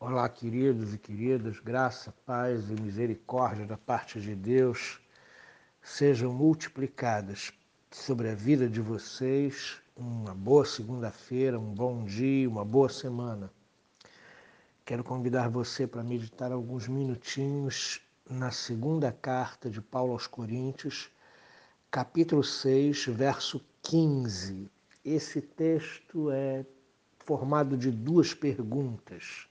Olá, queridos e queridas, graça, paz e misericórdia da parte de Deus sejam multiplicadas sobre a vida de vocês. Uma boa segunda-feira, um bom dia, uma boa semana. Quero convidar você para meditar alguns minutinhos na segunda carta de Paulo aos Coríntios, capítulo 6, verso 15. Esse texto é formado de duas perguntas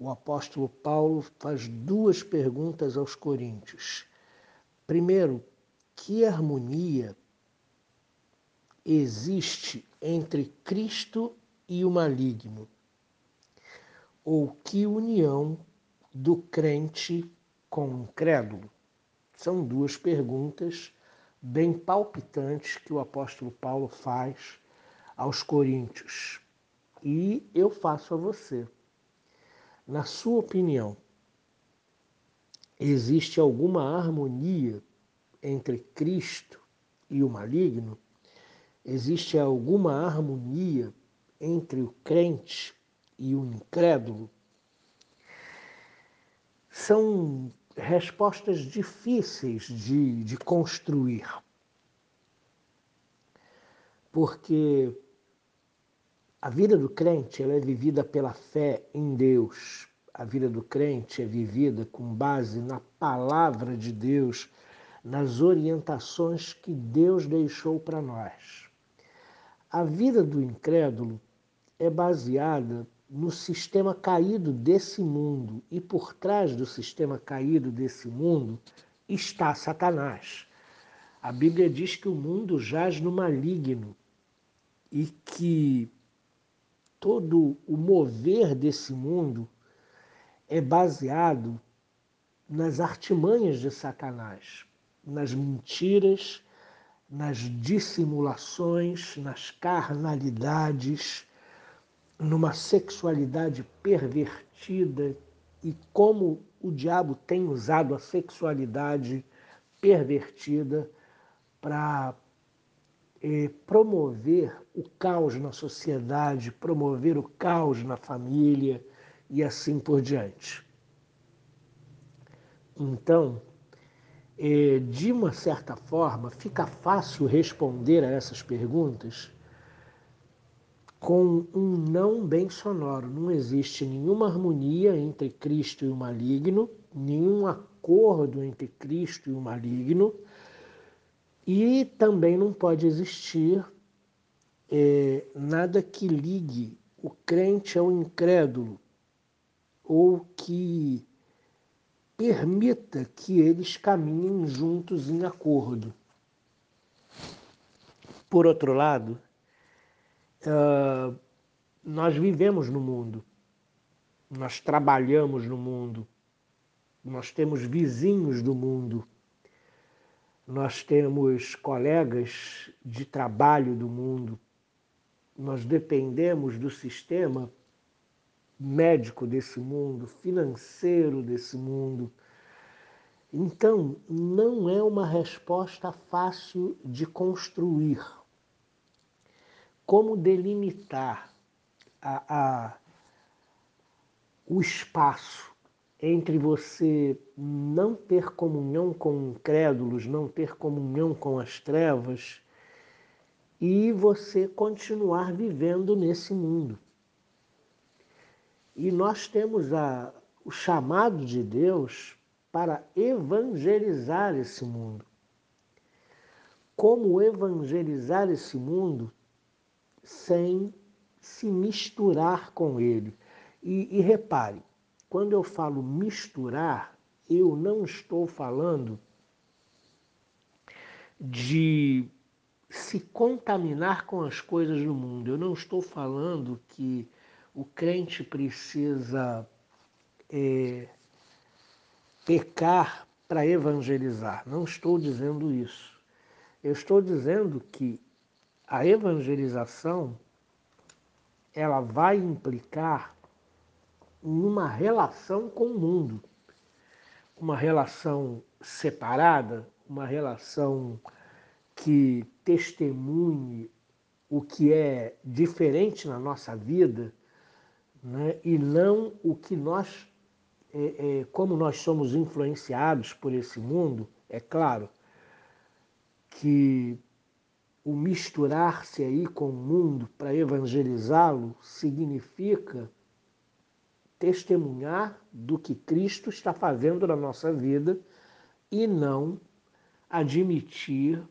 o apóstolo Paulo faz duas perguntas aos coríntios. Primeiro, que harmonia existe entre Cristo e o maligno? Ou que união do crente com o incrédulo? São duas perguntas bem palpitantes que o apóstolo Paulo faz aos coríntios. E eu faço a você. Na sua opinião, existe alguma harmonia entre Cristo e o maligno? Existe alguma harmonia entre o crente e o incrédulo? São respostas difíceis de, de construir, porque a vida do crente ela é vivida pela fé em Deus. A vida do crente é vivida com base na palavra de Deus, nas orientações que Deus deixou para nós. A vida do incrédulo é baseada no sistema caído desse mundo e por trás do sistema caído desse mundo está Satanás. A Bíblia diz que o mundo jaz no maligno e que todo o mover desse mundo é baseado nas artimanhas de Satanás, nas mentiras, nas dissimulações, nas carnalidades, numa sexualidade pervertida e como o diabo tem usado a sexualidade pervertida para eh, promover o caos na sociedade, promover o caos na família e assim por diante. Então, eh, de uma certa forma, fica fácil responder a essas perguntas com um não bem sonoro. Não existe nenhuma harmonia entre Cristo e o maligno, nenhum acordo entre Cristo e o maligno e também não pode existir é, nada que ligue o crente ao incrédulo ou que permita que eles caminhem juntos em acordo. Por outro lado, uh, nós vivemos no mundo, nós trabalhamos no mundo, nós temos vizinhos do mundo nós temos colegas de trabalho do mundo, nós dependemos do sistema médico desse mundo, financeiro desse mundo. Então, não é uma resposta fácil de construir. Como delimitar a, a, o espaço entre você não ter comunhão com incrédulos, não ter comunhão com as trevas e você continuar vivendo nesse mundo. E nós temos a, o chamado de Deus para evangelizar esse mundo. Como evangelizar esse mundo sem se misturar com ele? E, e repare, quando eu falo misturar, eu não estou falando de se contaminar com as coisas do mundo. Eu não estou falando que o crente precisa é, pecar para evangelizar. Não estou dizendo isso. Eu estou dizendo que a evangelização ela vai implicar numa relação com o mundo. Uma relação separada, uma relação que testemunhe o que é diferente na nossa vida, né? e não o que nós, é, é, como nós somos influenciados por esse mundo, é claro que o misturar-se aí com o mundo para evangelizá-lo significa testemunhar do que Cristo está fazendo na nossa vida e não admitir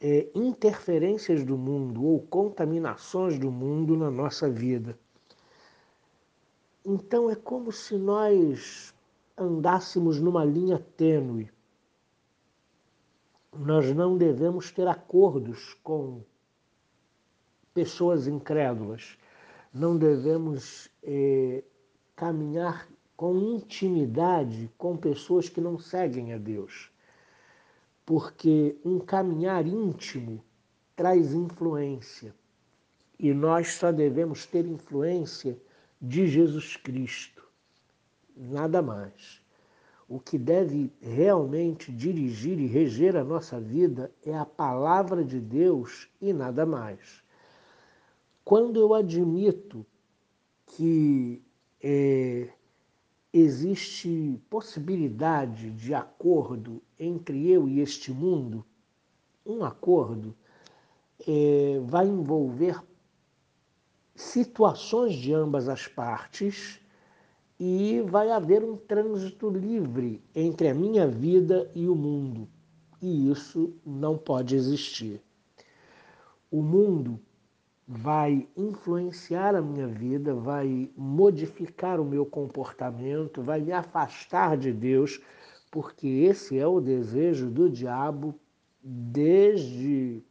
é, interferências do mundo ou contaminações do mundo na nossa vida. Então é como se nós andássemos numa linha tênue. Nós não devemos ter acordos com pessoas incrédulas, não devemos é, caminhar com intimidade com pessoas que não seguem a Deus. Porque um caminhar íntimo traz influência. E nós só devemos ter influência de Jesus Cristo, nada mais. O que deve realmente dirigir e reger a nossa vida é a palavra de Deus e nada mais. Quando eu admito que é, existe possibilidade de acordo entre eu e este mundo, um acordo é, vai envolver situações de ambas as partes e vai haver um trânsito livre entre a minha vida e o mundo. E isso não pode existir. O mundo vai influenciar a minha vida, vai modificar o meu comportamento, vai me afastar de Deus, porque esse é o desejo do diabo desde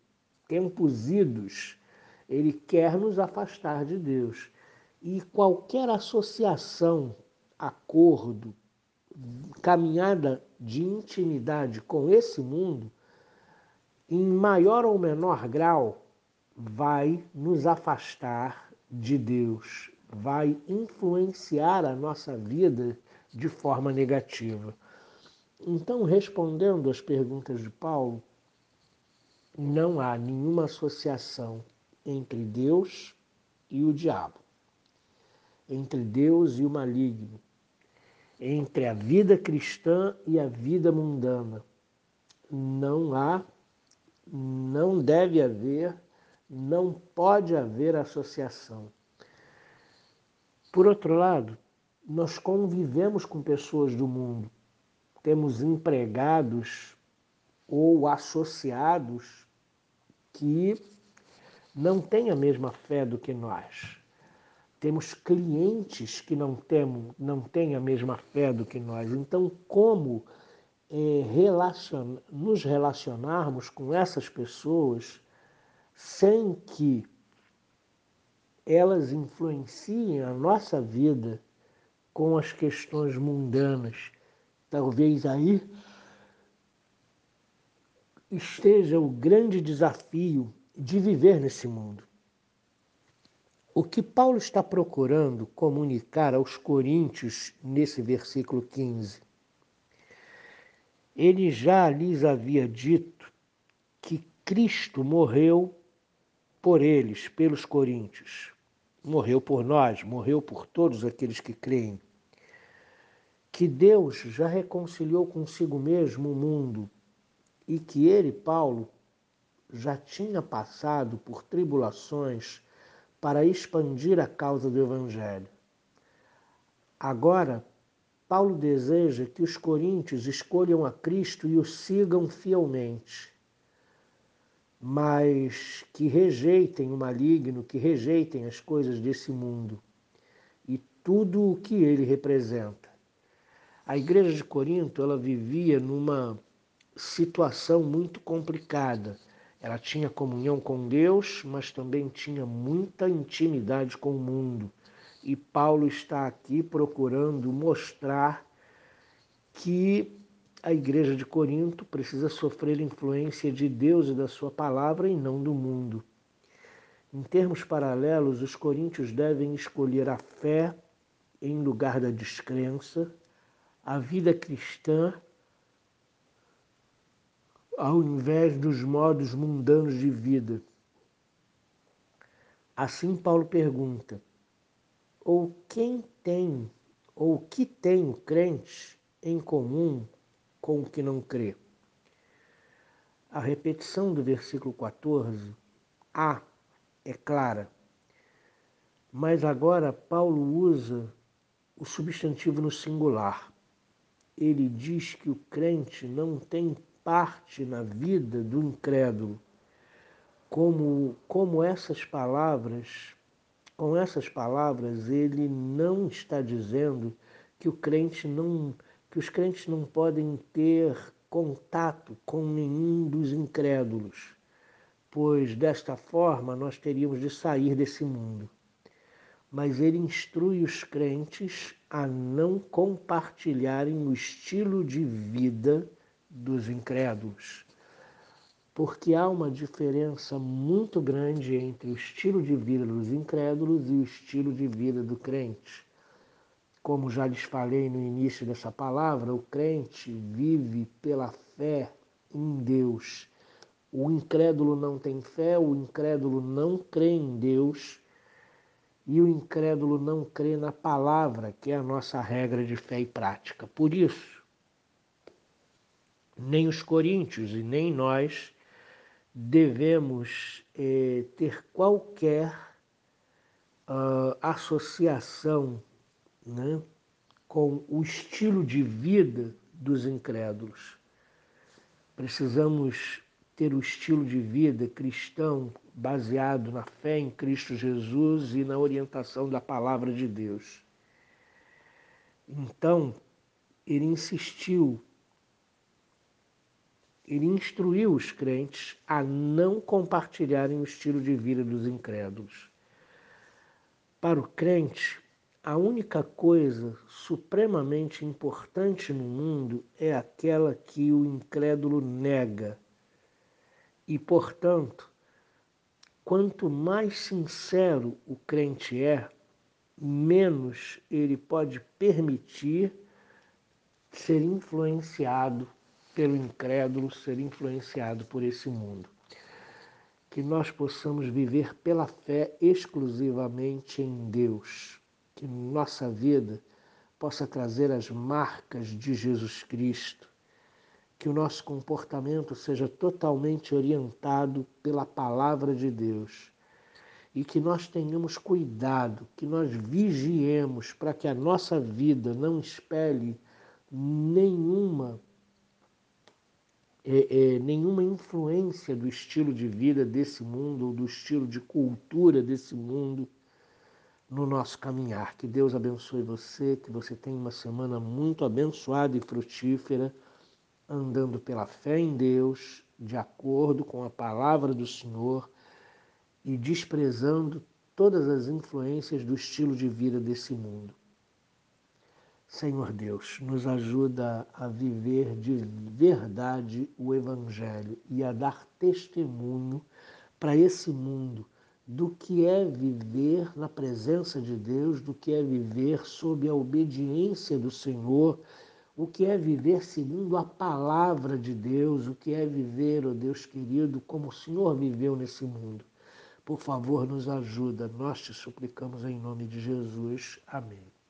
tempos idos. Ele quer nos afastar de Deus. E qualquer associação, acordo, caminhada de intimidade com esse mundo, em maior ou menor grau, vai nos afastar de Deus, vai influenciar a nossa vida de forma negativa. Então, respondendo às perguntas de Paulo, não há nenhuma associação entre Deus e o diabo, entre Deus e o maligno, entre a vida cristã e a vida mundana. Não há, não deve haver não pode haver associação. Por outro lado, nós convivemos com pessoas do mundo, temos empregados ou associados que não têm a mesma fé do que nós. Temos clientes que não, temos, não têm a mesma fé do que nós. Então, como é, relacion, nos relacionarmos com essas pessoas sem que elas influenciem a nossa vida com as questões mundanas. Talvez aí esteja o grande desafio de viver nesse mundo. O que Paulo está procurando comunicar aos coríntios nesse versículo 15? Ele já lhes havia dito que Cristo morreu por eles, pelos coríntios. Morreu por nós, morreu por todos aqueles que creem. Que Deus já reconciliou consigo mesmo o mundo e que ele, Paulo, já tinha passado por tribulações para expandir a causa do Evangelho. Agora, Paulo deseja que os coríntios escolham a Cristo e o sigam fielmente mas que rejeitem o maligno, que rejeitem as coisas desse mundo e tudo o que ele representa. A igreja de Corinto, ela vivia numa situação muito complicada. Ela tinha comunhão com Deus, mas também tinha muita intimidade com o mundo. E Paulo está aqui procurando mostrar que a igreja de Corinto precisa sofrer influência de Deus e da sua palavra e não do mundo. Em termos paralelos, os coríntios devem escolher a fé em lugar da descrença, a vida cristã ao invés dos modos mundanos de vida. Assim, Paulo pergunta: ou quem tem, ou que tem o crente em comum com o que não crê? A repetição do versículo 14, A, é clara. Mas agora Paulo usa o substantivo no singular. Ele diz que o crente não tem parte na vida do incrédulo. Como, como essas palavras, com essas palavras, ele não está dizendo que o crente não, que os crentes não podem ter contato com nenhum dos incrédulos, pois desta forma nós teríamos de sair desse mundo mas ele instrui os crentes a não compartilharem o estilo de vida dos incrédulos. Porque há uma diferença muito grande entre o estilo de vida dos incrédulos e o estilo de vida do crente. Como já lhes falei no início dessa palavra, o crente vive pela fé em Deus. O incrédulo não tem fé, o incrédulo não crê em Deus e o incrédulo não crê na palavra, que é a nossa regra de fé e prática. Por isso, nem os coríntios e nem nós devemos eh, ter qualquer uh, associação né, com o estilo de vida dos incrédulos. Precisamos ter o estilo de vida cristão baseado na fé em Cristo Jesus e na orientação da palavra de Deus. Então, ele insistiu, ele instruiu os crentes a não compartilharem o estilo de vida dos incrédulos. Para o crente, a única coisa supremamente importante no mundo é aquela que o incrédulo nega. E, portanto, quanto mais sincero o crente é, menos ele pode permitir ser influenciado pelo incrédulo, ser influenciado por esse mundo. Que nós possamos viver pela fé exclusivamente em Deus, que nossa vida possa trazer as marcas de Jesus Cristo, que o nosso comportamento seja totalmente orientado pela palavra de Deus e que nós tenhamos cuidado, que nós vigiemos para que a nossa vida não espelhe nenhuma é, é, nenhuma influência do estilo de vida desse mundo ou do estilo de cultura desse mundo no nosso caminhar. Que Deus abençoe você, que você tenha uma semana muito abençoada e frutífera andando pela fé em Deus, de acordo com a palavra do Senhor e desprezando todas as influências do estilo de vida desse mundo. Senhor Deus, nos ajuda a viver de verdade o Evangelho e a dar testemunho para esse mundo do que é viver na presença de Deus, do que é viver sob a obediência do Senhor o que é viver segundo a palavra de Deus, o que é viver, ó oh Deus querido, como o Senhor viveu nesse mundo. Por favor, nos ajuda, nós te suplicamos em nome de Jesus. Amém.